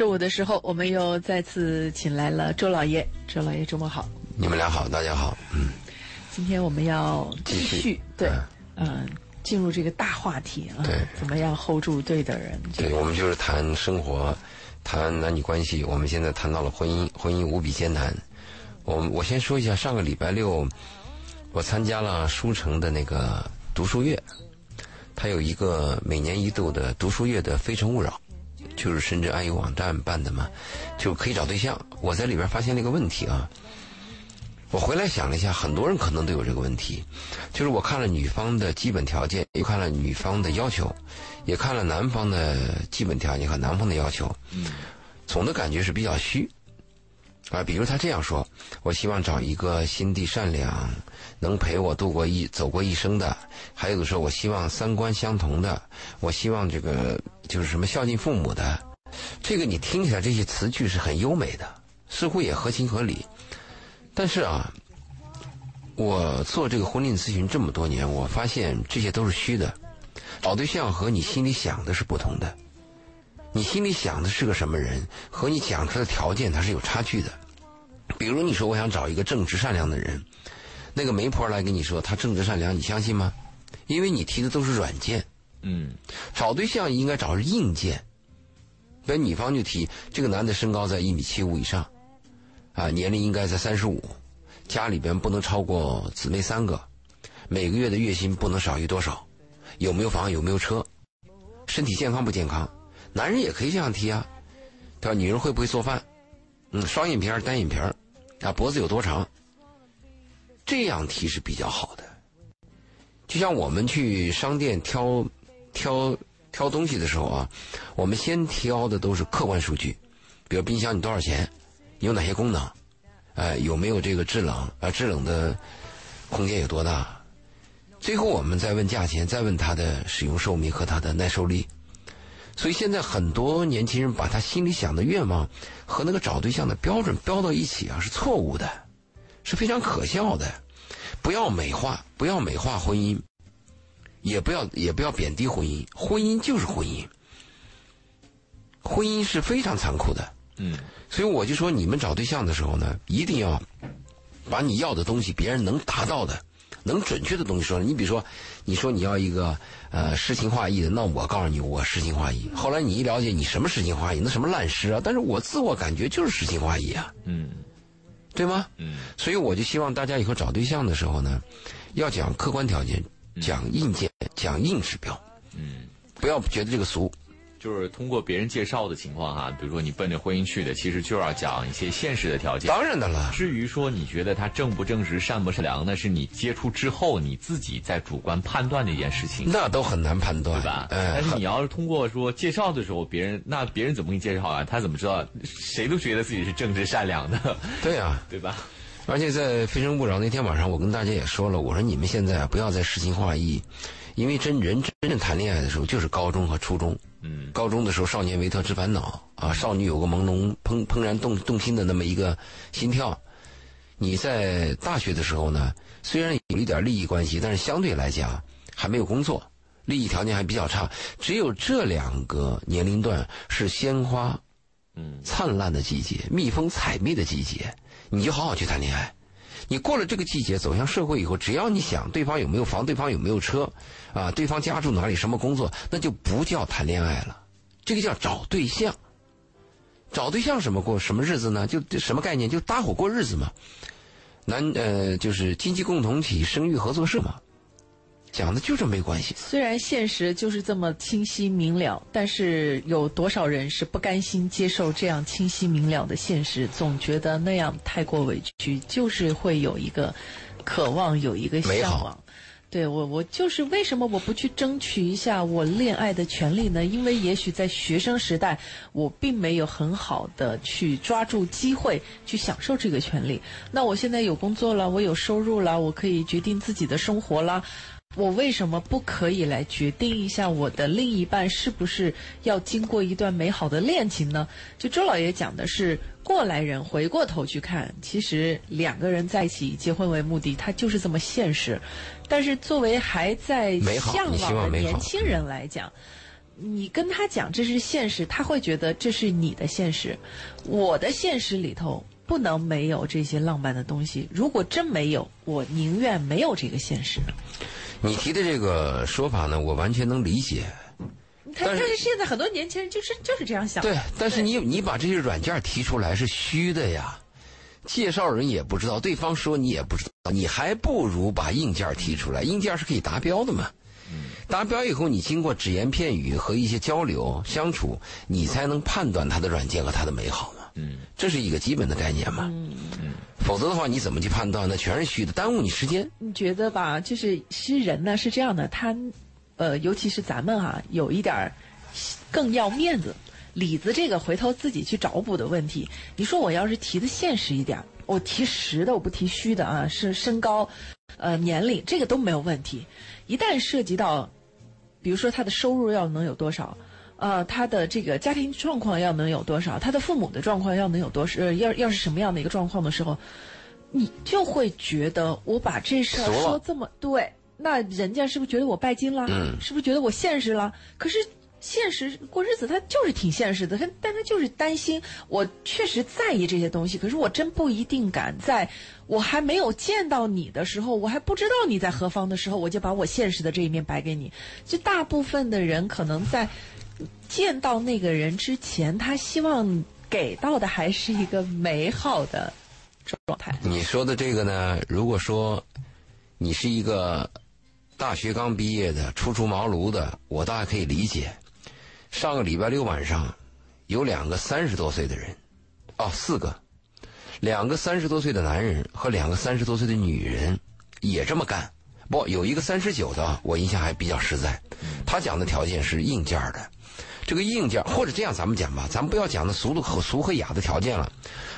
周五的时候，我们又再次请来了周老爷。周老爷，周末好。你们俩好，大家好。嗯，今天我们要继继续续对，嗯嗯、进入这个大话题啊，对怎么样 hold 住对的人？这对，我们就是谈生活，谈男女关系。我们现在谈到了婚姻，婚姻无比艰难。我我先说一下，上个礼拜六，我参加了书城的那个读书月，它有一个每年一度的读书月的《非诚勿扰》，就是深圳爱优网站办的嘛，就可以找对象。我在里边发现了一个问题啊，我回来想了一下，很多人可能都有这个问题，就是我看了女方的基本条件，又看了女方的要求，也看了男方的基本条件和男方的要求，嗯，总的感觉是比较虚。啊，比如他这样说：“我希望找一个心地善良，能陪我度过一走过一生的；还有的说，我希望三观相同的，我希望这个就是什么孝敬父母的。这个你听起来这些词句是很优美的，似乎也合情合理。但是啊，我做这个婚恋咨询这么多年，我发现这些都是虚的。找对象和你心里想的是不同的。你心里想的是个什么人，和你讲出来的条件它是有差距的。比如你说我想找一个正直善良的人，那个媒婆来跟你说他正直善良，你相信吗？因为你提的都是软件。嗯找对象应该找是硬件。比如女方就提这个男的身高在一米七五以上，啊，年龄应该在三十五，家里边不能超过姊妹三个，每个月的月薪不能少于多少，有没有房有没有车，身体健康不健康，男人也可以这样提啊，对吧？女人会不会做饭？嗯，双眼皮儿单眼皮儿，啊，脖子有多长？这样提是比较好的。就像我们去商店挑挑挑东西的时候啊，我们先挑的都是客观数据，比如冰箱你多少钱，有哪些功能，呃，有没有这个制冷啊、制冷的空间有多大，最后我们再问价钱，再问它的使用寿命和它的耐受力。所以现在很多年轻人把他心里想的愿望和那个找对象的标准标到一起啊，是错误的，是非常可笑的。不要美化，不要美化婚姻，也不要也不要贬低婚姻。婚姻就是婚姻，婚姻是非常残酷的。嗯所以我就说，你们找对象的时候呢，一定要把你要的东西，别人能达到的、能准确的东西说了。你比如说，你说你要一个呃诗情画意的，那我告诉你，我诗情画意。后来你一了解，你什么诗情画意，那什么烂诗啊？但是我自我感觉就是诗情画意啊，嗯对吗？嗯所以我就希望大家以后找对象的时候呢，要讲客观条件，讲硬件，讲硬指标，嗯，不要觉得这个俗。就是通过别人介绍的情况哈，比如说你奔着婚姻去的，其实就要讲一些现实的条件。当然的了，至于说你觉得他正不正直、善不善良，那是你接触之后你自己在主观判断的一件事情，那都很难判断，对吧？哎、但是你要是通过说介绍的时候，别人那别人怎么给你介绍啊？他怎么知道？谁都觉得自己是正直善良的，对啊。对吧？而且在《非诚勿扰》那天晚上，我跟大家也说了，我说你们现在啊不要再诗情画意，因为真人真正谈恋爱的时候就是高中和初中。嗯高中的时候，少年维特之烦恼啊，少女有个朦胧怦怦然动动心的那么一个心跳。你在大学的时候呢，虽然有一点利益关系，但是相对来讲还没有工作，利益条件还比较差。只有这两个年龄段是鲜花嗯灿烂的季节，蜜蜂采蜜的季节，你就好好去谈恋爱。你过了这个季节，走向社会以后，只要你想对方有没有房，对方有没有车，啊，对方家住哪里，什么工作，那就不叫谈恋爱了，这个叫找对象。找对象什么过什么日子呢？就什么概念？就搭伙过日子嘛。男呃，就是经济共同体、生育合作社嘛，讲的就这没关系。虽然现实就是这么清晰明了，但是有多少人是不甘心接受这样清晰明了的现实？总觉得那样太过委屈，就是会有一个渴望，有一个向往。对我，我就是为什么我不去争取一下我恋爱的权利呢？因为也许在学生时代，我并没有很好的去抓住机会去享受这个权利。那我现在有工作了，我有收入了，我可以决定自己的生活啦。我为什么不可以来决定一下我的另一半是不是要经过一段美好的恋情呢？就周老爷讲的是过来人，回过头去看，其实两个人在一起结婚为目的，他就是这么现实。但是作为还在向往的年轻人来讲，你跟他讲这是现实，他会觉得这是你的现实，我的现实里头不能没有这些浪漫的东西。如果真没有，我宁愿没有这个现实。你提的这个说法呢，我完全能理解。他但是现在很多年轻人就是就是这样想。对，但是你你把这些软件提出来是虚的呀，介绍人也不知道，对方说你也不知道，你还不如把硬件提出来，硬件是可以达标的嘛。达标以后，你经过只言片语和一些交流相处，你才能判断它的软件和它的美好嘛。嗯，这是一个基本的概念嘛。嗯嗯。否则的话，你怎么去判断？那全是虚的，耽误你时间。你觉得吧？就是其实人呢是这样的，他，呃，尤其是咱们哈，有一点儿更要面子。里子这个回头自己去找补的问题，你说我要是提的现实一点，我提实的，我不提虚的啊，是身高，呃，年龄这个都没有问题。一旦涉及到，比如说他的收入要能有多少，呃，他的这个家庭状况要能有多少，他的父母的状况要能有多少，呃，要要是什么样的一个状况的时候，你就会觉得我把这事儿说这么对，那人家是不是觉得我拜金了？嗯，是不是觉得我现实了？可是。现实过日子，他就是挺现实的，他但他就是担心。我确实在意这些东西，可是我真不一定敢在我还没有见到你的时候，我还不知道你在何方的时候，我就把我现实的这一面摆给你。就大部分的人可能在见到那个人之前，他希望给到的还是一个美好的状态。你说的这个呢？如果说你是一个大学刚毕业的、初出茅庐的，我倒还可以理解。上个礼拜六晚上，有两个三十多岁的人，哦，四个，两个三十多岁的男人和两个三十多岁的女人也这么干。不，有一个三十九的，我印象还比较实在。他讲的条件是硬件的，这个硬件或者这样咱们讲吧，咱们不要讲那俗的和俗和雅的条件了。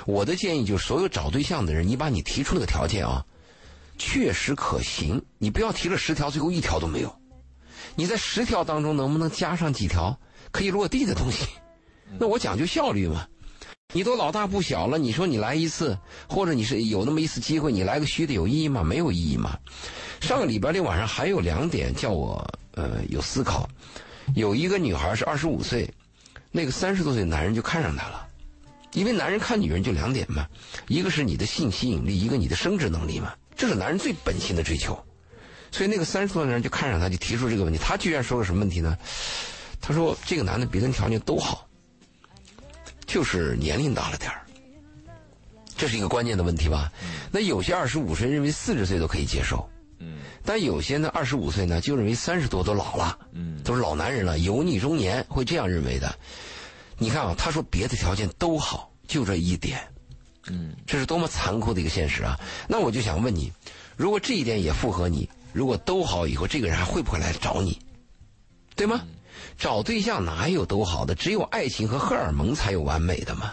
我的建议就是，所有找对象的人，你把你提出那个条件啊，确实可行。你不要提了十条，最后一条都没有。你在十条当中能不能加上几条？可以落地的东西，那我讲究效率嘛。你都老大不小了，你说你来一次，或者你是有那么一次机会，你来个虚的有意义吗？没有意义嘛。上个礼拜六晚上还有两点叫我呃有思考。有一个女孩是二十五岁，那个三十多岁男人就看上她了，因为男人看女人就两点嘛，一个是你的性吸引力，一个你的生殖能力嘛，这是男人最本性的追求。所以那个三十多岁的人就看上她，就提出这个问题。他居然说个什么问题呢？他说：“这个男的别的条件都好，就是年龄大了点儿，这是一个关键的问题吧？那有些二十五岁认为四十岁都可以接受，嗯，但有些呢二十五岁呢就认为三十多都老了，嗯，都是老男人了，油腻中年，会这样认为的。你看啊，他说别的条件都好，就这一点，嗯，这是多么残酷的一个现实啊！那我就想问你，如果这一点也符合你，如果都好以后，这个人还会不会来找你？对吗？”找对象哪有都好的？只有爱情和荷尔蒙才有完美的嘛。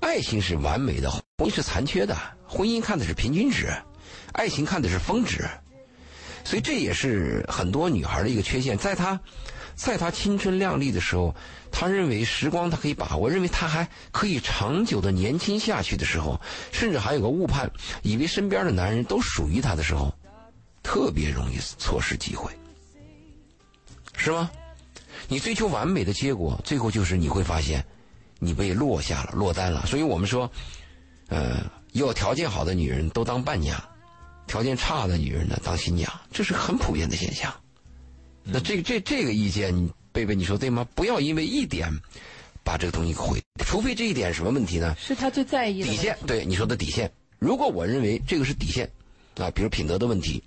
爱情是完美的，婚姻是残缺的。婚姻看的是平均值，爱情看的是峰值。所以这也是很多女孩的一个缺陷。在她，在她青春靓丽的时候，她认为时光她可以把握，认为她还可以长久的年轻下去的时候，甚至还有个误判，以为身边的男人都属于她的时候，特别容易错失机会，是吗？你追求完美的结果，最后就是你会发现，你被落下了、落单了。所以我们说，呃，要条件好的女人都当伴娘，条件差的女人呢当新娘，这是很普遍的现象。那这这这个意见，贝贝你说对吗？不要因为一点把这个东西毁，除非这一点什么问题呢？是他最在意的底线。对你说的底线，如果我认为这个是底线，啊，比如品德的问题，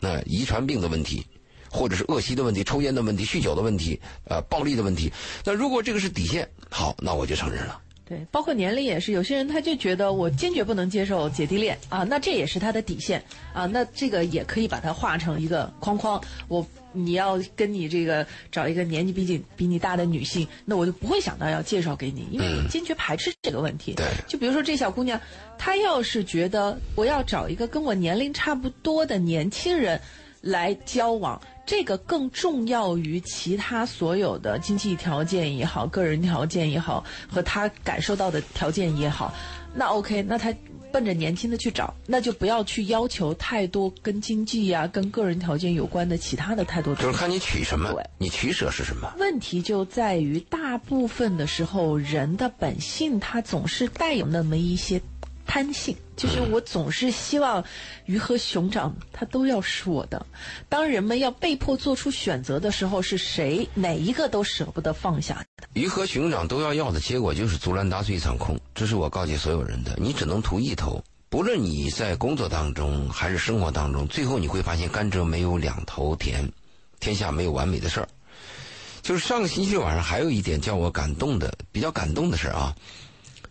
那遗传病的问题。或者是恶习的问题、抽烟的问题、酗酒的问题、呃，暴力的问题。那如果这个是底线，好，那我就承认了。对，包括年龄也是，有些人他就觉得我坚决不能接受姐弟恋啊，那这也是他的底线啊，那这个也可以把它画成一个框框。我你要跟你这个找一个年纪比你比你大的女性，那我就不会想到要介绍给你，因为你坚决排斥这个问题。对，就比如说这小姑娘，她要是觉得我要找一个跟我年龄差不多的年轻人来交往。这个更重要于其他所有的经济条件也好，个人条件也好，和他感受到的条件也好，那 OK，那他奔着年轻的去找，那就不要去要求太多跟经济呀、跟个人条件有关的其他的太多。就是看你取什么对，你取舍是什么。问题就在于，大部分的时候，人的本性他总是带有那么一些贪性，就是我总是希望鱼和熊掌它都要是我的。当人们要被迫做出选择的时候，是谁哪一个都舍不得放下的。鱼和熊掌都要要的结果就是竹篮打水一场空，这是我告诫所有人的。你只能图一头，不论你在工作当中还是生活当中，最后你会发现甘蔗没有两头甜，天下没有完美的事儿。就是上个星期晚上还有一点叫我感动的，比较感动的事儿啊，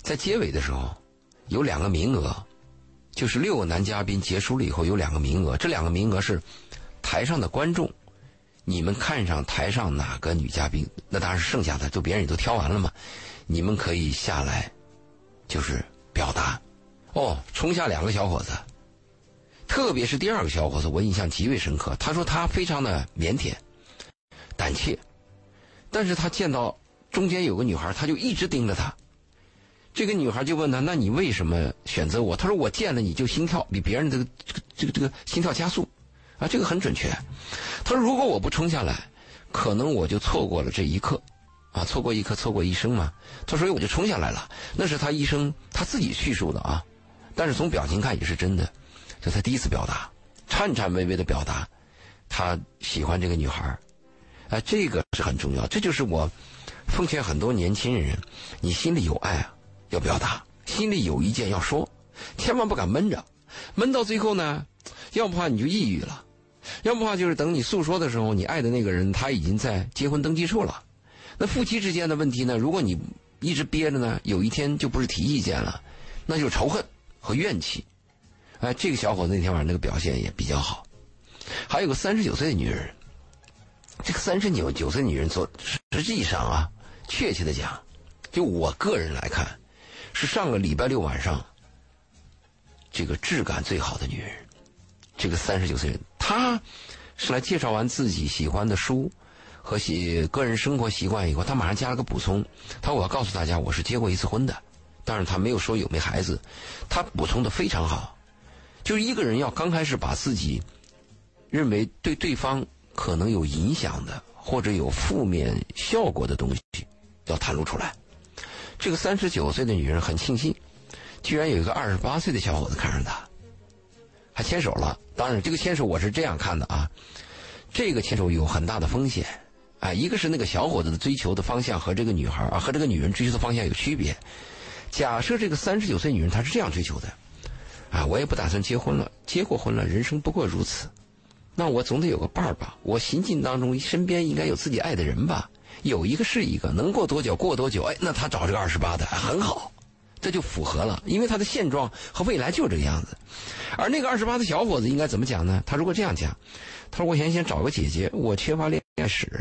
在结尾的时候有两个名额，就是六个男嘉宾结束了以后有两个名额，这两个名额是台上的观众。你们看上台上哪个女嘉宾，那当然是剩下的，就别人也都挑完了嘛。你们可以下来，就是表达。哦，冲下两个小伙子，特别是第二个小伙子，我印象极为深刻。他说他非常的腼腆、胆怯，但是他见到中间有个女孩，他就一直盯着她。这个女孩就问他：“那你为什么选择我？”他说：“我见了你就心跳比别人这个这个这个这个心跳加速。”啊，这个很准确。他说：“如果我不冲下来，可能我就错过了这一刻，啊，错过一刻，错过一生嘛。”他说：“所以我就冲下来了。”那是他一生他自己叙述的啊，但是从表情看也是真的。就他第一次表达，颤颤巍巍的表达，他喜欢这个女孩儿，啊，这个是很重要。这就是我奉劝很多年轻人：你心里有爱啊，要表达；心里有意见要说，千万不敢闷着，闷到最后呢，要不怕你就抑郁了。要不怕就是等你诉说的时候，你爱的那个人他已经在结婚登记处了。那夫妻之间的问题呢？如果你一直憋着呢，有一天就不是提意见了，那就是仇恨和怨气。哎，这个小伙子那天晚上那个表现也比较好。还有个三十九岁的女人，这个三十九九岁女人做实际上啊，确切的讲，就我个人来看，是上个礼拜六晚上这个质感最好的女人。这个三十九岁人，她是来介绍完自己喜欢的书和喜个人生活习惯以后，她马上加了个补充。她说：“我要告诉大家，我是结过一次婚的。”当然，她没有说有没孩子。她补充的非常好，就是一个人要刚开始把自己认为对对方可能有影响的或者有负面效果的东西，要袒露出来。这个三十九岁的女人很庆幸，居然有一个二十八岁的小伙子看上她。还牵手了，当然这个牵手我是这样看的啊，这个牵手有很大的风险，啊，一个是那个小伙子的追求的方向和这个女孩啊和这个女人追求的方向有区别。假设这个三十九岁女人她是这样追求的，啊，我也不打算结婚了，结过婚了，人生不过如此，那我总得有个伴儿吧，我行进当中身边应该有自己爱的人吧，有一个是一个，能过多久过多久，哎，那他找这个二十八的很好。这就符合了，因为他的现状和未来就是这个样子。而那个二十八的小伙子应该怎么讲呢？他如果这样讲，他说：“我想先找个姐姐，我缺乏恋爱史，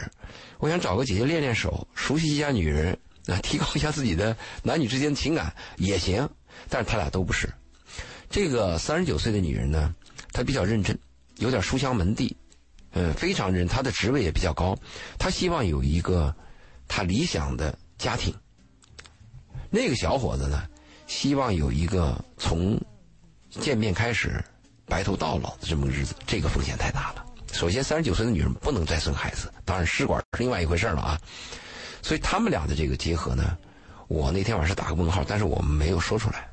我想找个姐姐练练手，熟悉一下女人，啊，提高一下自己的男女之间的情感也行。”但是他俩都不是。这个三十九岁的女人呢，她比较认真，有点书香门第，嗯，非常认，她的职位也比较高，她希望有一个她理想的家庭。那个小伙子呢，希望有一个从见面开始白头到老的这么个日子，这个风险太大了。首先，三十九岁的女人不能再生孩子，当然试管是另外一回事了啊。所以他们俩的这个结合呢，我那天晚上打个问号，但是我们没有说出来。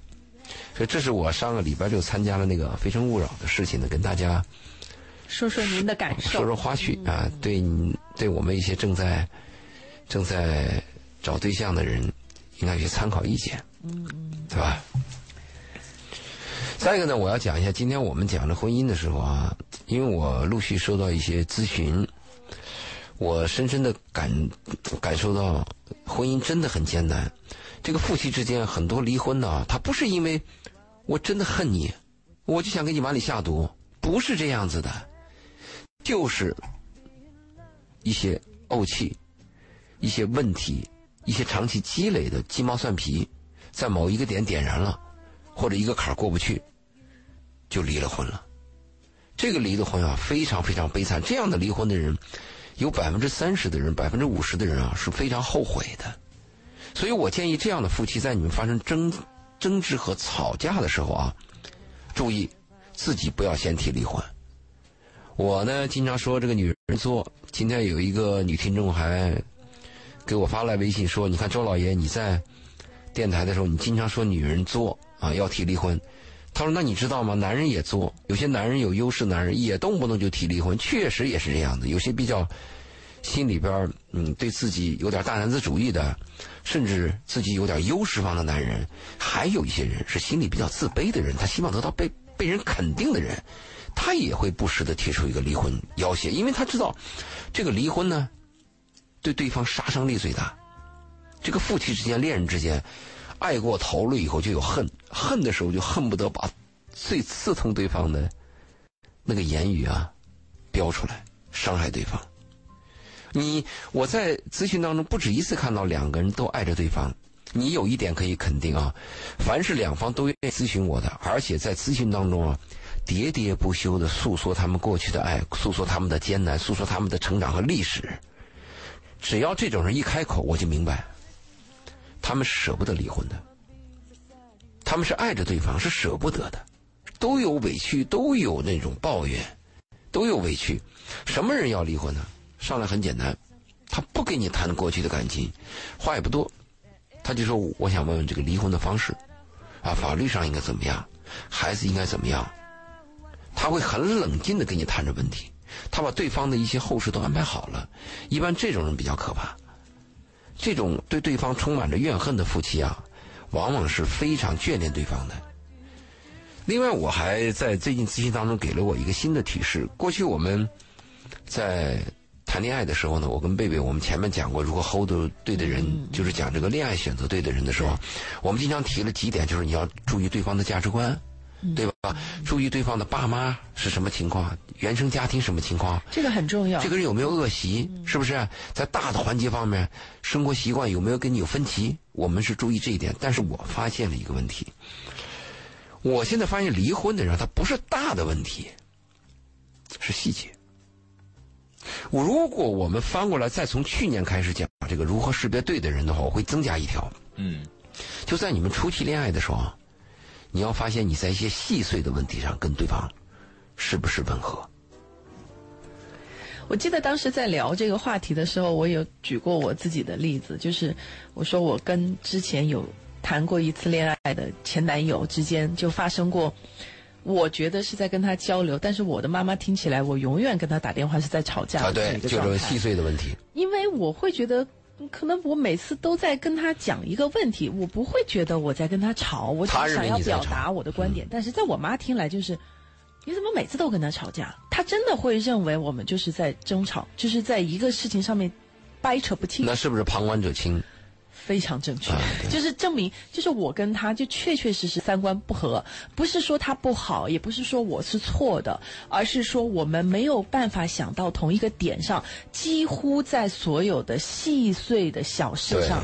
所以这是我上个礼拜六参加了那个《非诚勿扰》的事情呢，跟大家说说您的感受，说说花絮啊，对对我们一些正在正在找对象的人。应该有些参考意见，嗯嗯，对吧？再一个呢，我要讲一下，今天我们讲的婚姻的时候啊，因为我陆续收到一些咨询，我深深的感感受到，婚姻真的很艰难。这个夫妻之间很多离婚呢，他不是因为我真的恨你，我就想给你碗里下毒，不是这样子的，就是一些怄气，一些问题。一些长期积累的鸡毛蒜皮，在某一个点点燃了，或者一个坎儿过不去，就离了婚了。这个离的婚啊，非常非常悲惨。这样的离婚的人，有百分之三十的人，百分之五十的人啊，是非常后悔的。所以我建议这样的夫妻，在你们发生争争执和吵架的时候啊，注意自己不要先提离婚。我呢经常说这个女人作，今天有一个女听众还给我发来微信说：“你看周老爷你在电台的时候，你经常说女人作啊要提离婚。”他说：“那你知道吗？男人也作，有些男人有优势，男人也动不动就提离婚，确实也是这样的。有些比较心里边嗯对自己有点大男子主义的，甚至自己有点优势方的男人，还有一些人是心里比较自卑的人，他希望得到被被人肯定的人，他也会不时的提出一个离婚要挟，因为他知道这个离婚呢，对对方杀伤力最大。这个夫妻之间、恋人之间。”爱过头了以后就有恨，恨的时候就恨不得把最刺痛对方的那个言语啊标出来，伤害对方。你我在咨询当中不止一次看到两个人都爱着对方。你有一点可以肯定啊，凡是两方都愿意咨询我的，而且在咨询当中啊喋喋不休的诉说他们过去的爱，诉说他们的艰难，诉说他们的成长和历史。只要这种人一开口，我就明白。他们是舍不得离婚的，他们是爱着对方，是舍不得的，都有委屈，都有那种抱怨，都有委屈。什么人要离婚呢？上来很简单，他不跟你谈过去的感情，话也不多，他就说：“我想问问这个离婚的方式，啊，法律上应该怎么样，孩子应该怎么样。”他会很冷静的跟你谈这问题，他把对方的一些后事都安排好了。一般这种人比较可怕。这种对对方充满着怨恨的夫妻啊，往往是非常眷恋对方的。另外，我还在最近咨询当中给了我一个新的提示。过去我们在谈恋爱的时候呢，我跟贝贝我们前面讲过，如果 hold 对的人，就是讲这个恋爱选择对的人的时候，我们经常提了几点，就是你要注意对方的价值观。对吧？注意对方的爸妈是什么情况，原生家庭什么情况，这个很重要。这个人有没有恶习，是不是？在大的环节方面，生活习惯有没有跟你有分歧？我们是注意这一点。但是我发现了一个问题，我现在发现离婚的人他不是大的问题，是细节。我如果我们翻过来再从去年开始讲这个如何识别对的人的话，我会增加一条。嗯，就在你们初期恋爱的时候。你要发现你在一些细碎的问题上跟对方是不是吻合？我记得当时在聊这个话题的时候，我有举过我自己的例子，就是我说我跟之前有谈过一次恋爱的前男友之间就发生过，我觉得是在跟他交流，但是我的妈妈听起来我永远跟他打电话是在吵架啊，对，就是细碎的问题。因为我会觉得。可能我每次都在跟他讲一个问题，我不会觉得我在跟他吵，我只想要表达我的观点。但是在我妈听来就是，你怎么每次都跟他吵架？她真的会认为我们就是在争吵，就是在一个事情上面掰扯不清。那是不是旁观者清？非常正确，就是证明，就是我跟他就确确实实三观不合，不是说他不好，也不是说我是错的，而是说我们没有办法想到同一个点上，几乎在所有的细碎的小事上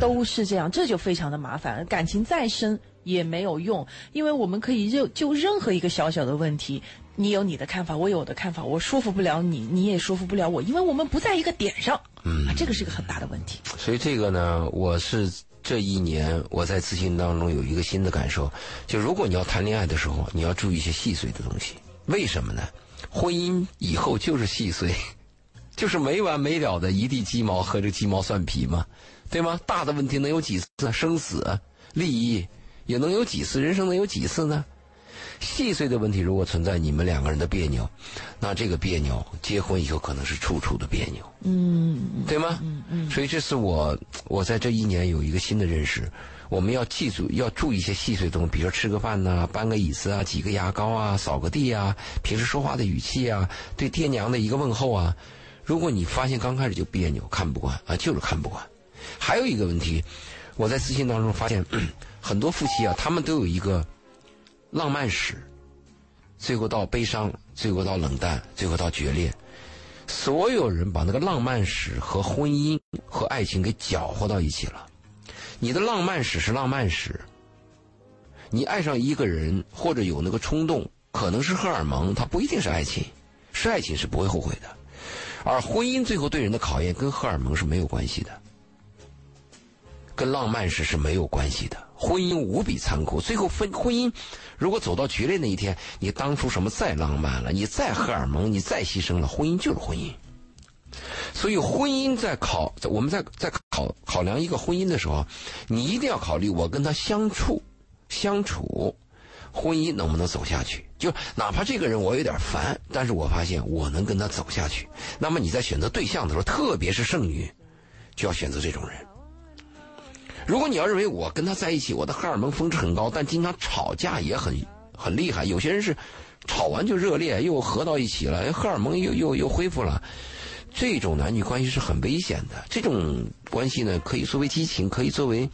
都是这样，这就非常的麻烦，感情再深也没有用，因为我们可以就就任何一个小小的问题。你有你的看法，我有我的看法，我说服不了你，你也说服不了我，因为我们不在一个点上。嗯，这个是个很大的问题。所以这个呢，我是这一年我在咨询当中有一个新的感受，就如果你要谈恋爱的时候，你要注意一些细碎的东西。为什么呢？婚姻以后就是细碎，就是没完没了的一地鸡毛和这鸡毛蒜皮嘛，对吗？大的问题能有几次？生死、利益也能有几次？人生能有几次呢？细碎的问题如果存在，你们两个人的别扭，那这个别扭结婚以后可能是处处的别扭，嗯，对吗？嗯嗯。所以这是我我在这一年有一个新的认识，我们要记住要注意一些细碎东西，比如说吃个饭呐，搬个椅子啊，挤个牙膏啊，扫个地啊，平时说话的语气啊，对爹娘的一个问候啊。如果你发现刚开始就别扭，看不惯啊，就是看不惯。还有一个问题，我在私信当中发现，很多夫妻啊，他们都有一个。浪漫史，最后到悲伤，最后到冷淡，最后到决裂。所有人把那个浪漫史和婚姻和爱情给搅和到一起了。你的浪漫史是浪漫史，你爱上一个人或者有那个冲动，可能是荷尔蒙，它不一定是爱情。是爱情是不会后悔的，而婚姻最后对人的考验跟荷尔蒙是没有关系的，跟浪漫史是没有关系的。婚姻无比残酷。最后分婚姻，如果走到决裂那一天，你当初什么再浪漫了，你再荷尔蒙，你再牺牲了，婚姻就是婚姻。所以婚姻在考，我们在在考考量一个婚姻的时候，你一定要考虑我跟他相处相处，婚姻能不能走下去？就哪怕这个人我有点烦，但是我发现我能跟他走下去。那么你在选择对象的时候，特别是剩女，就要选择这种人。如果你要认为我跟他在一起，我的荷尔蒙峰值很高，但经常吵架也很很厉害。有些人是吵完就热烈，又合到一起了，荷尔蒙又又又恢复了。这种男女关系是很危险的。这种关系呢，可以作为激情，可以作为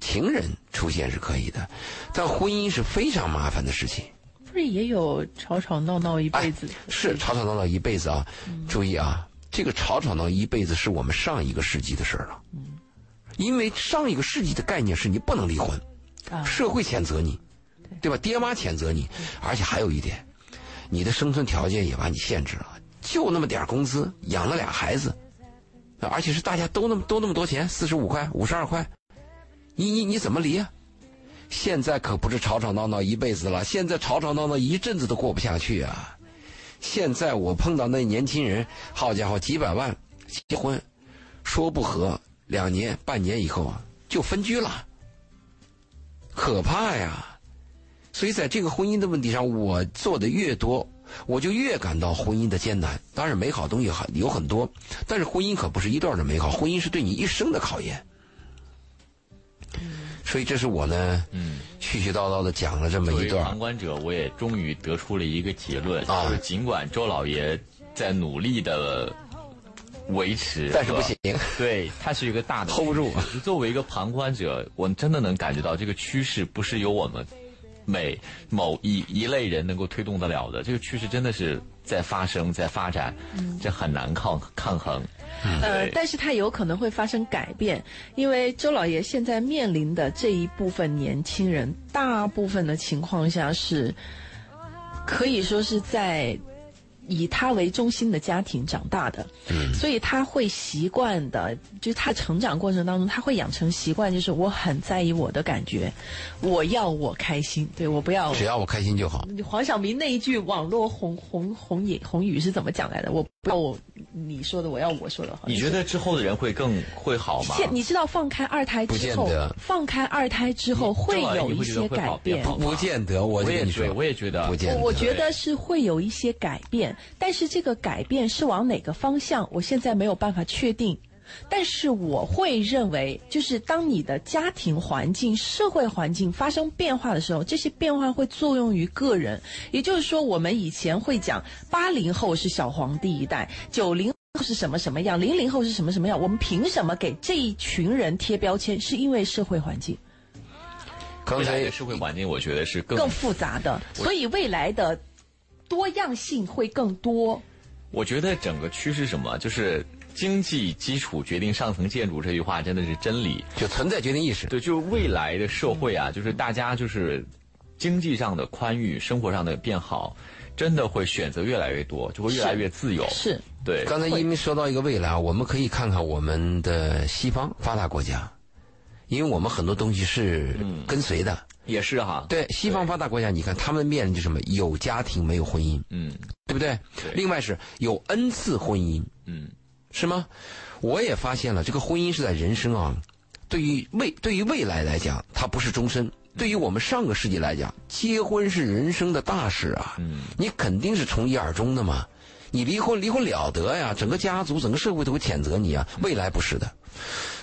情人出现是可以的，但婚姻是非常麻烦的事情。不是也有吵吵闹闹一辈子？是吵吵闹闹一辈子啊！注意啊，这个吵吵闹一辈子是我们上一个世纪的事儿了。嗯，因为上一个世纪的概念是你不能离婚，啊，社会谴责你，对吧？爹妈谴责你，而且还有一点，你的生存条件也把你限制了。就那么点工资养了俩孩子，而且是大家都那么都那么多钱，四十五块、五十二块，你你你怎么离啊？现在可不是吵吵闹闹一辈子了，现在吵吵闹闹一阵子都过不下去啊！现在我碰到那年轻人，好家伙，几百万结婚，说不和，两年、半年以后啊就分居了，可怕呀！所以在这个婚姻的问题上，我做的越多。我就越感到婚姻的艰难。当然，美好东西很有很多，但是婚姻可不是一段的美好，婚姻是对你一生的考验。所以，这是我呢，嗯，絮絮叨叨的讲了这么一段。旁观者，我也终于得出了一个结论，就是尽管周老爷在努力的维持，但是不行。对，它是一个大的 hold 住。作为一个旁观者，我真的能感觉到这个趋势不是由我们。每某一一类人能够推动得了的这个趋势，真的是在发生，在发展，这很难抗抗衡。呃，但是它有可能会发生改变，因为周老爷现在面临的这一部分年轻人，大部分的情况下是，可以说是在。以他为中心的家庭长大的，所以他会习惯的，就是他成长过程当中，他会养成习惯，就是我很在意我的感觉，我要我开心，对我不要，只要我开心就好。黄晓明那一句网络红红红影红语是怎么讲来的？我不要我你说的，我要我说的。你觉得之后的人会更会好吗？现你知道放开二胎之后，放开二胎之后会有一些改变，不见得。我也觉得，我也觉得，不见得。我觉得是会有一些改变。但是这个改变是往哪个方向，我现在没有办法确定。但是我会认为，就是当你的家庭环境、社会环境发生变化的时候，这些变化会作用于个人。也就是说，我们以前会讲八零后是小皇帝一代，九零后是什么什么样，零零后是什么什么样。我们凭什么给这一群人贴标签？是因为社会环境。未来的社会环境，我觉得是更更复杂的，所以未来的。多样性会更多。我觉得整个趋势什么，就是经济基础决定上层建筑这句话真的是真理，就存在决定意识。对，就是未来的社会啊，就是大家就是经济上的宽裕，生活上的变好，真的会选择越来越多，就会越来越自由。是对。刚才因为说到一个未来，我们可以看看我们的西方发达国家，因为我们很多东西是跟随的。也是哈，对西方发达国家，你看他们面临着什么？有家庭没有婚姻，嗯，对不对？另外是有 n 次婚姻，嗯，是吗？我也发现了，这个婚姻是在人生啊，对于未对于未来来讲，它不是终身。对于我们上个世纪来讲，结婚是人生的大事啊，嗯，你肯定是从一而终的嘛。你离婚离婚了得呀，整个家族整个社会都会谴责你啊。未来不是的，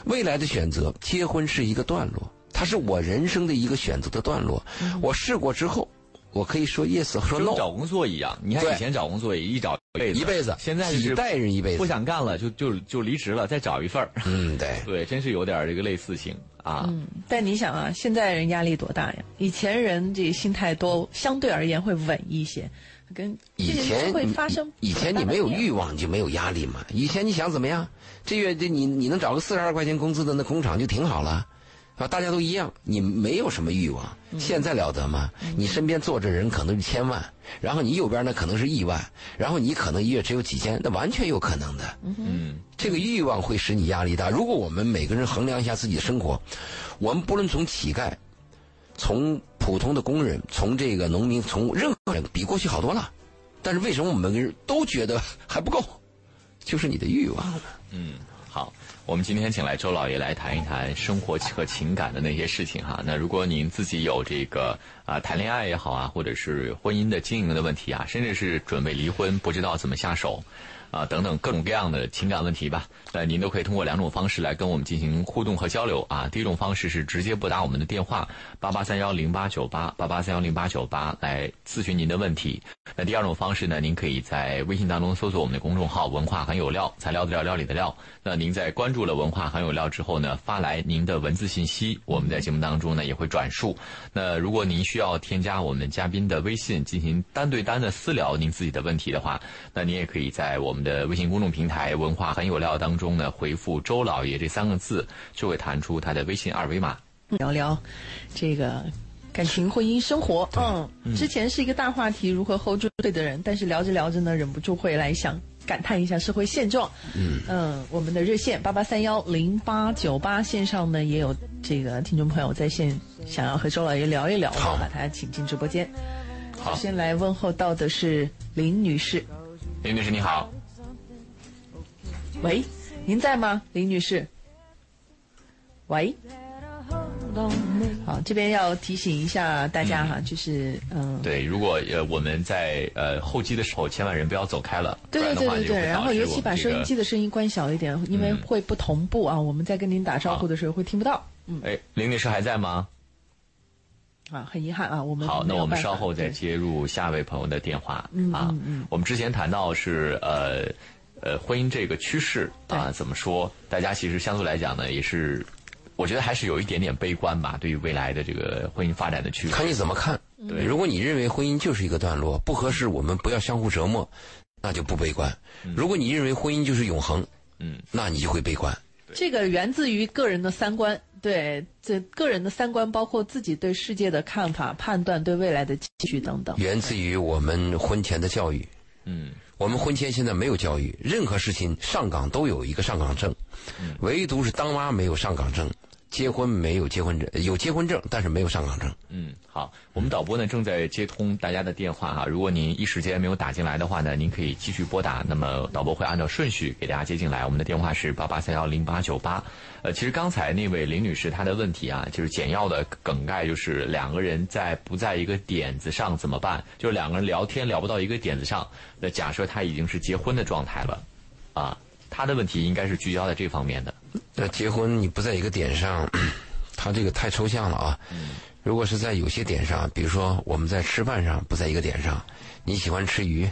未来的选择，结婚是一个段落。它是我人生的一个选择的段落，我试过之后，我可以说 yes 说 no。找工作一样，你看以前找工作也一找一辈子，一辈子，现在一代人一辈子，不想干了就就就离职了，再找一份儿。嗯，对，对，真是有点这个类似性啊。嗯，但你想啊，现在人压力多大呀？以前人这心态都相对而言会稳一些，跟以前会发生。以前你没有欲望就没有压力嘛？以前你想怎么样？这月这你你能找个四十二块钱工资的那工厂就挺好了。啊，大家都一样，你没有什么欲望，现在了得吗？你身边坐着人可能是千万，然后你右边呢可能是亿万，然后你可能一月只有几千，那完全有可能的。嗯，这个欲望会使你压力大。如果我们每个人衡量一下自己的生活，我们不论从乞丐，从普通的工人，从这个农民，从任何人，比过去好多了。但是为什么我们每个人都觉得 还不够？就是你的欲望。嗯，好，我们今天请来周老爷来谈一谈生活和情感的那些事情哈。那如果您自己有这个啊谈恋爱也好啊，或者是婚姻的经营的问题啊，甚至是准备离婚不知道怎么下手。啊，等等各种各样的情感问题吧，那您都可以通过两种方式来跟我们进行互动和交流啊。第一种方式是直接拨打我们的电话八八三幺零八九八八八三幺零八九八来咨询您的问题。那第二种方式呢，您可以在微信当中搜索我们的公众号“文化很有料”，材料的料，料理的料。那您在关注了“文化很有料”之后呢，发来您的文字信息，我们在节目当中呢也会转述。那如果您需要添加我们嘉宾的微信进行单对单的私聊您自己的问题的话，那您也可以在我们的微信公众平台“文化很有料”当中呢回复“周老爷”这三个字，就会弹出他的微信二维码。聊聊这个感情、婚姻、生活。嗯，之前是一个大话题，如何 hold 住对的人，但是聊着聊着呢，忍不住会来想感叹一下社会现状。嗯嗯，我们的热线八八三幺零八九八线上呢也有这个听众朋友在线想要和周老爷聊一聊，我好们把他请进直播间。好先来问候到的是林女士，林女士你好，喂，您在吗，林女士？喂，好，这边要提醒一下大家哈，就是嗯，对，如果呃我们在呃候机的时候，千万人不要走开了，对对对对对，然后尤其把收音机的声音关小一点，因为会不同步啊，我们在跟您打招呼的时候会听不到。嗯哎，林女士还在吗？啊，很遗憾啊，我们好，那我们稍后再接入下一位朋友的电话嗯啊嗯嗯。我们之前谈到是呃呃婚姻这个趋势啊，怎么说？大家其实相对来讲呢，也是我觉得还是有一点点悲观吧，对于未来的这个婚姻发展的趋势。看你怎么看。对如果你认为婚姻就是一个段落，不合适，我们不要相互折磨，那就不悲观。如果你认为婚姻就是永恒，嗯，那你就会悲观。这个源自于个人的三观，对，这个人的三观包括自己对世界的看法、判断、对未来的期许等等。源自于我们婚前的教育。嗯我们婚前现在没有教育，任何事情上岗都有一个上岗证，唯独是当妈没有上岗证，结婚没有结婚证，有结婚证但是没有上岗证。嗯，好，我们导播呢正在接通大家的电话哈，如果您一时间没有打进来的话呢，您可以继续拨打，那么导播会按照顺序给大家接进来。我们的电话是八八三幺零八九八。呃，其实刚才那位林女士她的问题啊，就是简要的梗概就是两个人在不在一个点子上怎么办？就是两个人聊天聊不到一个点子上，那假设他已经是结婚的状态了，啊，他的问题应该是聚焦在这方面的。那结婚你不在一个点上，他这个太抽象了啊。如果是在有些点上，比如说我们在吃饭上不在一个点上，你喜欢吃鱼，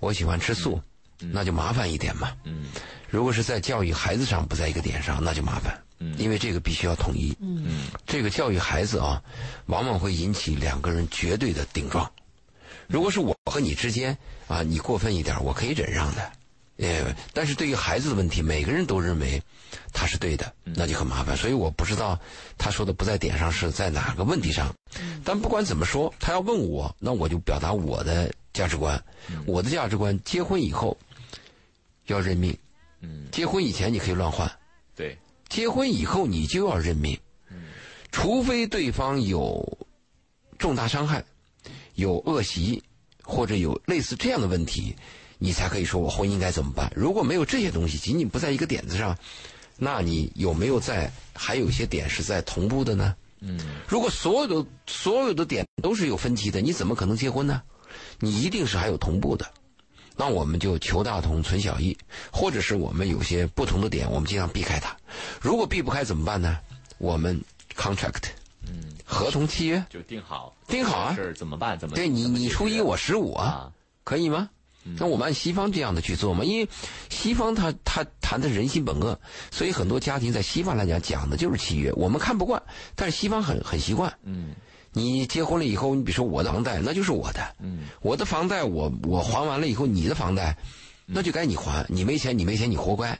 我喜欢吃素，那就麻烦一点嘛。嗯如果是在教育孩子上不在一个点上，那就麻烦，因为这个必须要统一。嗯这个教育孩子啊，往往会引起两个人绝对的顶撞。如果是我和你之间啊，你过分一点，我可以忍让的。呃，但是对于孩子的问题，每个人都认为他是对的，那就很麻烦。所以我不知道他说的不在点上是在哪个问题上。但不管怎么说，他要问我，那我就表达我的价值观。我的价值观，结婚以后要认命。嗯，结婚以前你可以乱换，对，结婚以后你就要认命，除非对方有重大伤害、有恶习或者有类似这样的问题，你才可以说我婚姻该怎么办。如果没有这些东西，仅仅不在一个点子上，那你有没有在还有一些点是在同步的呢？嗯如果所有的所有的点都是有分歧的，你怎么可能结婚呢？你一定是还有同步的。那我们就求大同存小异，或者是我们有些不同的点，我们尽量避开它。如果避不开怎么办呢？我们 contract 嗯，合同契约，就定好，定好啊这事儿怎么办？怎么对你你初一我十五啊，啊？可以吗？那我们按西方这样的去做嘛，因为西方他他谈的人性本恶，所以很多家庭在西方来讲讲的就是契约，我们看不惯，但是西方很很习惯。嗯你结婚了以后，你比如说我的房贷，那就是我的，嗯我的房贷我我还完了以后，你的房贷，那就该你还，你没钱你没钱你活该。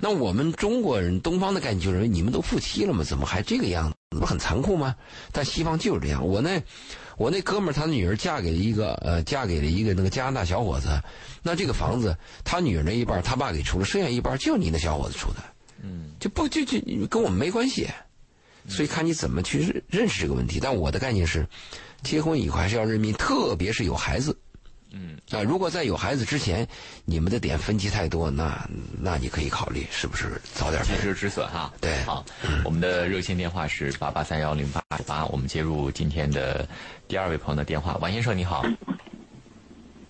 那我们中国人东方的概念就认为你们都夫妻了嘛，怎么还这个样子？不很残酷吗？但西方就是这样。我那我那哥们儿，他的女儿嫁给了一个呃，嫁给了一个那个加拿大小伙子。那这个房子，他女儿那一半他爸给出了，剩下一半就你那小伙子出的。嗯，就不就就跟我们没关系。所以看你怎么去认认识这个问题。但我的概念是，结婚以后还是要认命，特别是有孩子。嗯啊，如果在有孩子之前，你们的点分歧太多，那那你可以考虑是不是早点及。时止损哈。对好，我们的热线电话是八八三幺零八九八，我们接入今天的第二位朋友的电话，王先生你好，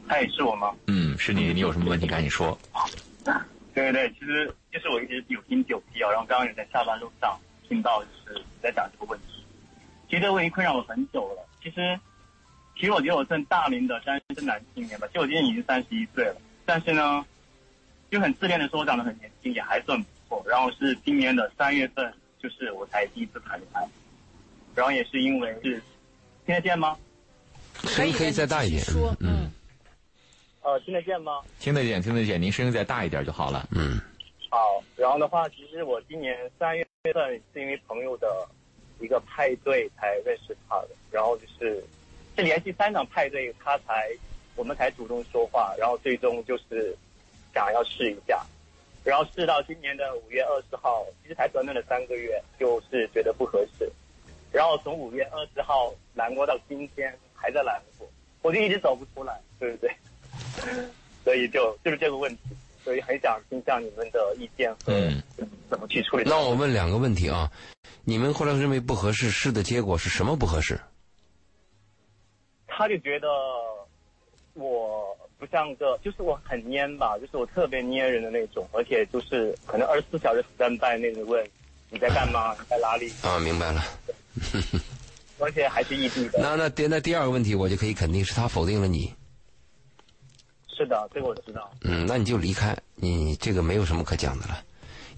哎，是我吗？嗯，是你，你有什么问题赶紧说。对对对，其实就是我一直有听九 P 啊，然后刚刚也在下班路上听到，就是你在讲这个问题。其实这个问题困扰我很久了。其实，其实我觉得我算大龄的单身男青年吧，其实我今年已经三十一岁了，但是呢，就很自恋的说，我长得很年轻，也还算不错。然后是今年的三月份，就是我才第一次谈恋爱，然后也是因为是听得见吗？声音可以再大一点说。嗯嗯，呃，听得见吗？听得见，听得见，您声音再大一点就好了。嗯好，然后的话，其实我今年三月份是因为朋友的一个派对才认识他的，然后就是是连续三场派对，他才我们才主动说话，然后最终就是想要试一下，然后试到今年的五月二十号，其实才短短的三个月，就是觉得不合适，然后从五月二十号难过到今天还在难过，我就一直走不出来，对不对？所以就就是这个问题，所以很想听下你们的意见和嗯怎么去处理。那我问两个问题啊，你们后来认为不合适，试的结果是什么不合适？他就觉得我不像个，就是我很蔫吧，就是我特别蔫人的那种，而且就是可能二十四小时三拜那种问你在干嘛，你在哪里，啊，明白了。而且还是异地的。那那第那第二个问题，我就可以肯定是他否定了你。是的，这个我知道。嗯，那你就离开，你这个没有什么可讲的了。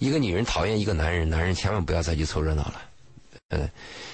一个女人讨厌一个男人，男人千万不要再去凑热闹了。呃，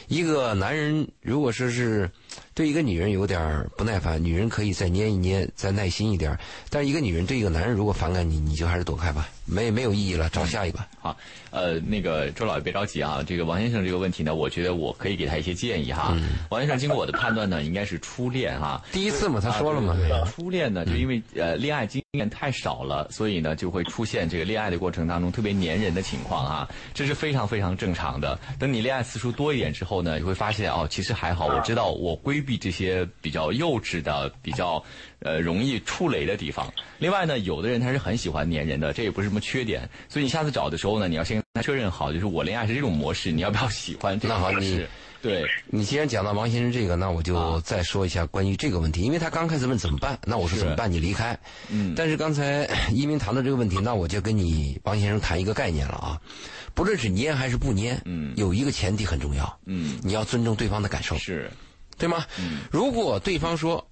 一个男人如果说是对一个女人有点儿不耐烦，女人可以再捏一捏，再耐心一点儿。但是一个女人对一个男人如果反感你，你就还是躲开吧，没没有意义了，找下一个。好，呃，那个周老爷别着急啊，这个王先生这个问题呢，我觉得我可以给他一些建议哈。王先生经过我的判断呢，应该是初恋哈。第一次嘛，他说了嘛，啊对对对初恋呢，就因为呃恋爱经验太少了，所以呢就会出现这个恋爱的过程当中特别粘人的情况啊，这是非常非常正常的。等你恋爱次数多一点之后呢，你会发现哦，其实还好，我知道我规避这些比较幼稚的、比较呃容易触雷的地方。另外呢，有的人他是很喜欢粘人的，这也不是什么缺点，所以你下次找的时候呢，你要先跟他确认好，就是我恋爱是这种模式，你要不要喜欢这种那好你模式？对，你既然讲到王先生这个，那我就再说一下关于这个问题，因为他刚开始问怎么办，那我说怎么办？你离开。嗯。但是刚才一鸣谈到这个问题，那我就跟你王先生谈一个概念了啊，不论是粘还是不粘，嗯。有一个前提很重要，嗯，你要尊重对方的感受，是，对吗？嗯。如果对方说，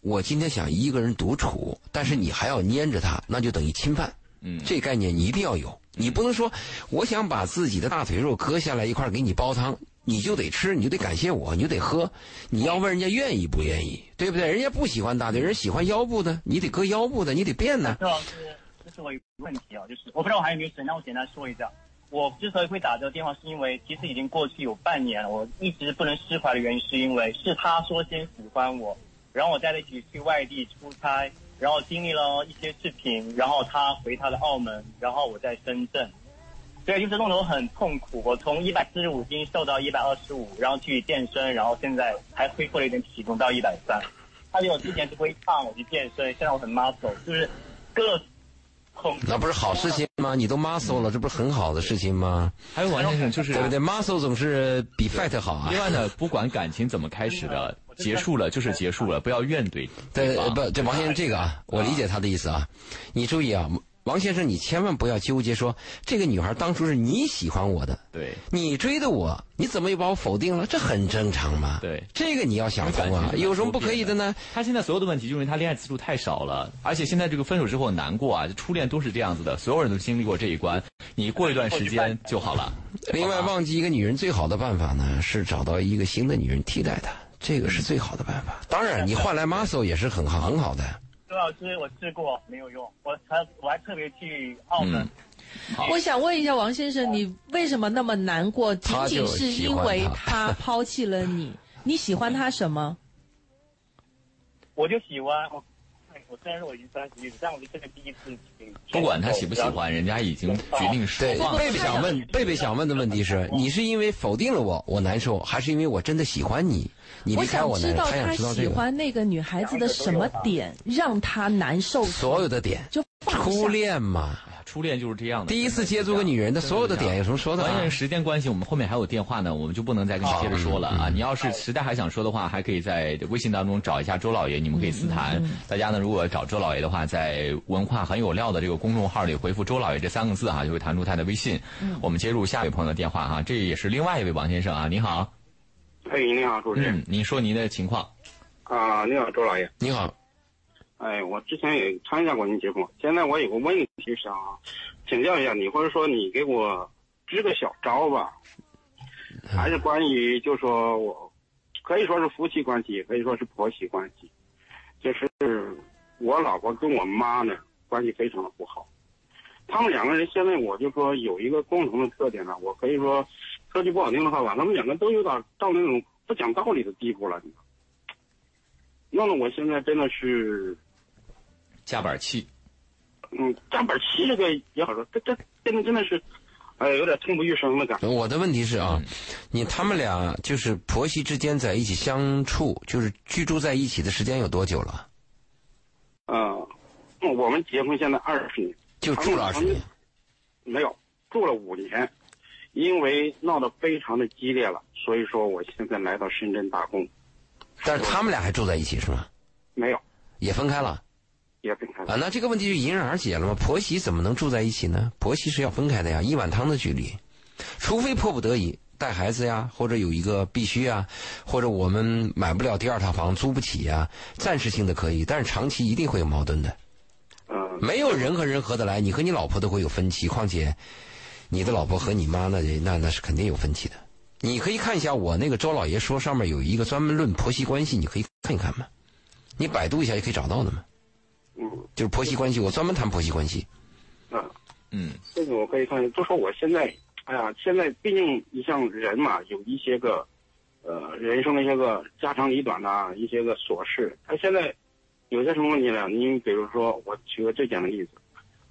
我今天想一个人独处，但是你还要粘着他，那就等于侵犯。嗯，这概念你一定要有，你不能说我想把自己的大腿肉割下来一块给你煲汤，你就得吃，你就得感谢我，你就得喝，你要问人家愿意不愿意，对不对？人家不喜欢大腿，人喜欢腰部的，你得割腰部的，你得变呢。周老师，这是我有个问题啊，就是我不知道我还有没有时间，让我简单说一下。我之所以会打这个电话，是因为其实已经过去有半年了，我一直不能释怀的原因，是因为是他说先喜欢我，然后我带他一起去外地出差，然后经历了一些事情，然后他回他的澳门，然后我在深圳，所以就是弄得我很痛苦。我从一百四十五斤瘦到一百二十五，然后去健身，然后现在还恢复了一点体重到一百三。他比我之前是微胖，我去健身，现在我很 muscle，就是各种那不是好事情吗？你都 muscle 了，这不是很好的事情吗？还有王先生就是对不对？muscle 总是比 fat 好啊另。外呢，不管感情怎么开始的，结束了就是结束了，不要怨怼对方。不，这王先生这个啊，我理解他的意思啊。你注意啊，王先生，你千万不要纠结说这个女孩当初是你喜欢我的，对你追的我，你怎么又把我否定了？这很正常嘛。对这个你要想通啊有什么不可以的呢？他现在所有的问题，就是因为他恋爱次数太少了，而且现在这个分手之后难过啊，初恋都是这样子的，所有人都经历过这一关，你过一段时间就好了。另外，忘记一个女人最好的办法呢，是找到一个新的女人替代她，这个是最好的办法。当然，你换来 muscle 也是很好很好的。周老师，我试过没有用，我还我还特别去澳门，嗯我想问一下王先生，你为什么那么难过？仅仅是因为他他抛弃了你？你喜欢他什么？我就喜欢我，哎我虽然说我已经三十一，但我这个第一次请不管他喜不喜欢，人家已经决定说对，放贝贝想问，贝贝想问的问题是：你是因为否定了我，我难受，还是因为我真的喜欢你？你我离开想知道我难受，他想知道喜这个。欢那个女孩子的什么点让他难受？所有的点，初恋嘛，初恋就是这样的。第一次接触个女人的所有的点有什么说的啊？关键是时间关系，我们后面还有电话呢，我们就不能再跟你接着说了啊！你要是实在还想说的话，还可以在微信当中找一下周老爷，你们可以私谈。大家呢，如果找周老爷的话，在“文化很有料”的这个公众号里回复“周老爷”这三个字哈，就会弹出他的微信。我们接入下一位朋友的电话哈，这也是另外一位王先生啊，你好，哎，你好，主持人嗯，您说您的情况。啊、你好，周老爷。你好，哎，我之前也参加过您节目，现在我有个问题想请教一下你，或者说你给我支个小招吧，还是关于就说我可以说是夫妻关系，也可以说是婆媳关系，就是我老婆跟我妈呢关系非常的不好，他们两个人现在我就说有一个共同的特点呢，我可以说说句不好听的话吧，他们两个都有点到那种不讲道理的地步了，你知道。弄得我现在真的是，夹板气，嗯，夹板气这个也好说，这这现在真的是，哎，有点痛不欲生的感觉。我的问题是啊，你他们俩就是婆媳之间在一起相处，就是居住在一起的时间有多久了？嗯、我们结婚现在二十年，就住了二十年。没有住了五年，因为闹得非常的激烈了，所以说我现在来到深圳打工，但是他们俩还住在一起是吗？没有也分开了也分开了。啊？那这个问题就迎刃而解了吗？婆媳怎么能住在一起呢？婆媳是要分开的呀，一碗汤的距离，除非迫不得已带孩子呀，或者有一个必须啊，或者我们买不了第二套房，租不起呀，暂时性的可以，但是长期一定会有矛盾的。嗯、没有人和人合得来，你和你老婆都会有分歧，况且你的老婆和你妈那那那是肯定有分歧的。你可以看一下我那个周老爷说上面有一个专门论婆媳关系，你可以看一看嘛。你百度一下也可以找到的嘛，嗯就是婆媳关系，我专门谈婆媳关系。嗯，嗯，这个我可以看，就说我现在，哎呀，现在毕竟你像人嘛，有一些个，呃，人生的一些个家长里短呐、一些个琐事。他现在有些什么问题呢？你比如说，我举个最简单的例子，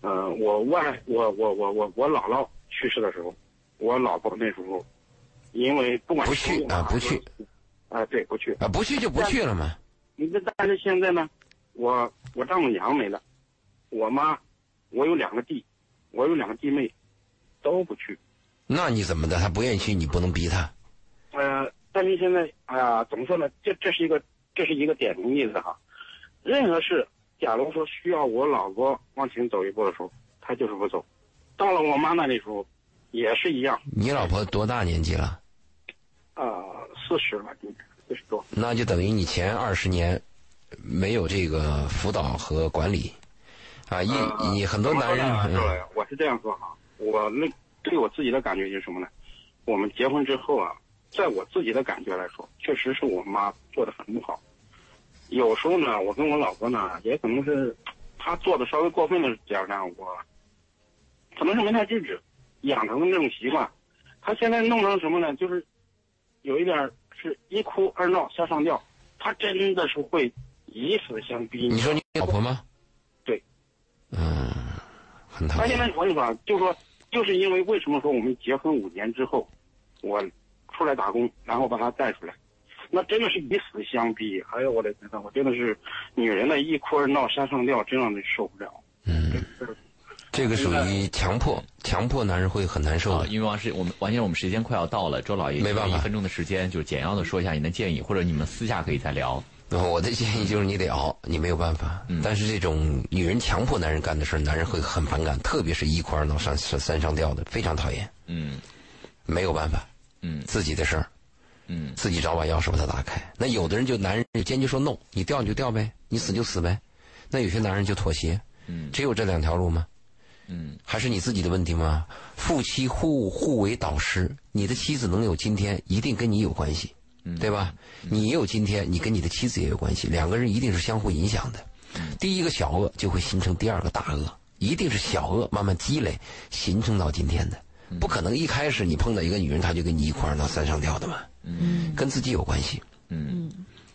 呃，我外，我我我我我姥姥去世的时候，我老婆那时候，因为不管不去啊不去，啊，对，不去。啊，不去就不去了嘛。你这但是现在呢，我我丈母娘没了，我妈，我有两个弟，我有两个弟妹，都不去。那你怎么的？他不愿意去，你不能逼他。呃，但是现在，哎呀，怎么说呢？这这是一个这是一个典型例子哈。任何事，假如说需要我老婆往前走一步的时候，他就是不走。到了我妈那里时候，也是一样。你老婆多大年纪了？呃，四十了，今年四十多。那就等于你前二十年没有这个辅导和管理啊！一呃你很多男人怎么说呢周老嗯我是这样说哈，我那对我自己的感觉就是什么呢？我们结婚之后啊，在我自己的感觉来说，确实是我妈做的很不好。有时候呢，我跟我老婆呢，也可能是她做的稍微过分的点儿呢，我可能是没太制止，养成的那种习惯。她现在弄成什么呢？就是有一点是一哭二闹三上吊，她真的是会以死相逼。你说你老婆吗？对。嗯，很讨他现在。我跟你说啊，就说就是因为为什么说我们结婚五年之后，我出来打工，然后把他带出来，那真的是以死相逼。哎呦我的天呐，我真的是女人的一哭二闹三上吊，真让人受不了。嗯，这个属于强迫，强迫男人会很难受啊，的。因为王师，我们王先生，我们时间快要到了，周老爷没办法一分钟的时间，就简要的说一下您的建议，或者你们私下可以再聊。那 我的建议就是你得熬，你没有办法。嗯但是这种女人强迫男人干的事儿，男人会很反感，特别是一哭二闹三上吊的，非常讨厌。嗯没有办法，嗯自己的事儿，嗯自己找把钥匙把它打开。那有的人就男人就坚决说 no，你掉你就掉呗，你死就死呗。那有些男人就妥协，嗯只有这两条路吗？嗯还是你自己的问题吗？夫妻互互为导师，你的妻子能有今天，一定跟你有关系，嗯对吧？你有今天，你跟你的妻子也有关系，两个人一定是相互影响的。第一个小恶就会形成第二个大恶，一定是小恶慢慢积累形成到今天的，不可能一开始你碰到一个女人，她就跟你一块儿闹三上吊的嘛。嗯，跟自己有关系。嗯，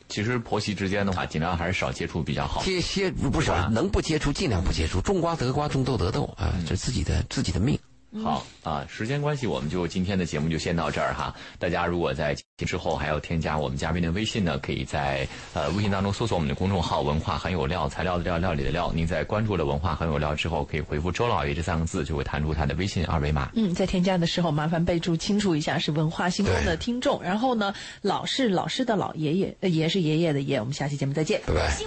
其实婆媳之间的话，尽量还是少接触比较好。接接不少能不接触尽量不接触，种瓜得瓜，种豆得豆啊，这自己的自己的命。好啊，时间关系，我们就今天的节目就先到这儿哈。大家如果在之后还要添加我们嘉宾的微信呢，可以在呃微信当中搜索我们的公众号“文化很有料”，材料的料，料理的料。您在关注了“文化很有料”之后，可以回复“周老爷”这三个字，就会弹出他的微信二维码。嗯，在添加的时候麻烦备注清楚一下是文化星空的听众，然后呢，老是老师的老爷爷，呃爷是爷爷的爷。我们下期节目再见。拜拜。